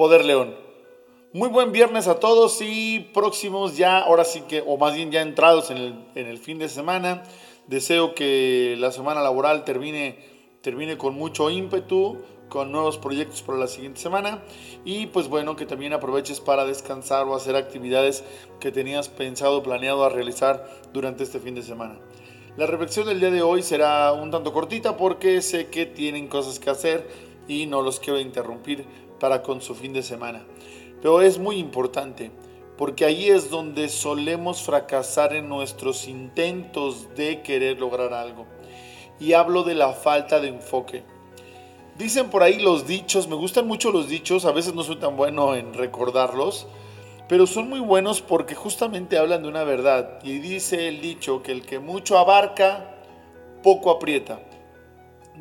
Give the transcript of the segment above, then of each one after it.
Poder León. Muy buen viernes a todos y próximos ya, ahora sí que, o más bien ya entrados en el, fin de semana. Deseo que la semana laboral termine, termine con mucho ímpetu, con nuevos proyectos para la siguiente semana y pues bueno que también aproveches para descansar o hacer actividades que tenías pensado planeado a realizar durante este fin de semana. La reflexión del día de hoy será un tanto cortita porque sé que tienen cosas que hacer y no los quiero interrumpir para con su fin de semana. Pero es muy importante porque ahí es donde solemos fracasar en nuestros intentos de querer lograr algo. Y hablo de la falta de enfoque. Dicen por ahí los dichos, me gustan mucho los dichos, a veces no soy tan bueno en recordarlos, pero son muy buenos porque justamente hablan de una verdad. Y dice el dicho que el que mucho abarca, poco aprieta.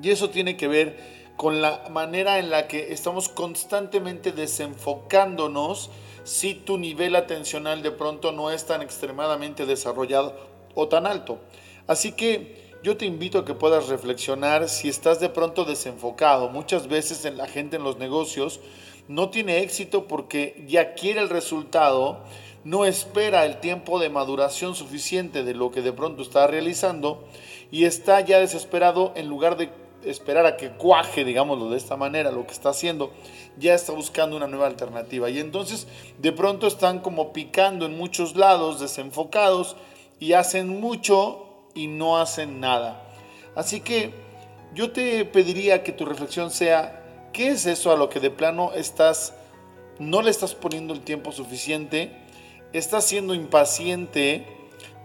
Y eso tiene que ver con la manera en la que estamos constantemente desenfocándonos si tu nivel atencional de pronto no es tan extremadamente desarrollado o tan alto. Así que yo te invito a que puedas reflexionar si estás de pronto desenfocado. Muchas veces en la gente en los negocios no tiene éxito porque ya quiere el resultado, no espera el tiempo de maduración suficiente de lo que de pronto está realizando y está ya desesperado en lugar de esperar a que cuaje, digámoslo de esta manera, lo que está haciendo, ya está buscando una nueva alternativa. Y entonces de pronto están como picando en muchos lados, desenfocados, y hacen mucho y no hacen nada. Así que yo te pediría que tu reflexión sea, ¿qué es eso a lo que de plano estás, no le estás poniendo el tiempo suficiente? ¿Estás siendo impaciente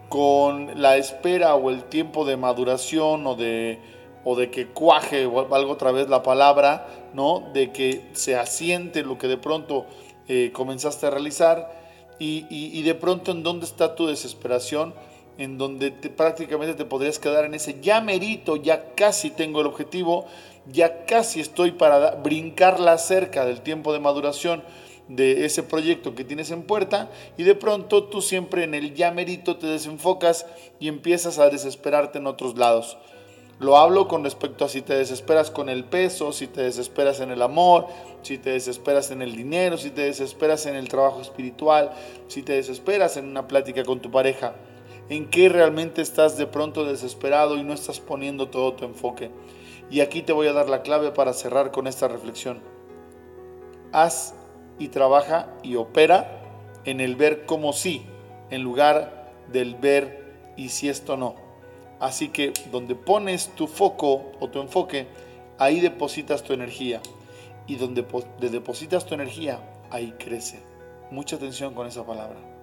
con la espera o el tiempo de maduración o de o de que cuaje, valga otra vez la palabra, ¿no? De que se asiente lo que de pronto eh, comenzaste a realizar y, de pronto en dónde está tu desesperación, en donde prácticamente te podrías quedar en ese ya merito, ya casi tengo el objetivo, ya casi estoy para brincarla cerca del tiempo de maduración de ese proyecto que tienes en puerta y de pronto tú siempre en el ya merito te desenfocas y empiezas a desesperarte en otros lados. Lo hablo con respecto a si te desesperas con el peso, si te desesperas en el amor, si te desesperas en el dinero, si te desesperas en el trabajo espiritual, si te desesperas en una plática con tu pareja. ¿En qué realmente estás de pronto desesperado y no estás poniendo todo tu enfoque? Y aquí te voy a dar la clave para cerrar con esta reflexión. Haz y trabaja y opera en el ver como sí, en lugar del ver y si esto no. Así que donde pones tu foco o tu enfoque, ahí depositas tu energía. Y donde depositas tu energía, ahí crece. Mucha atención con esa palabra.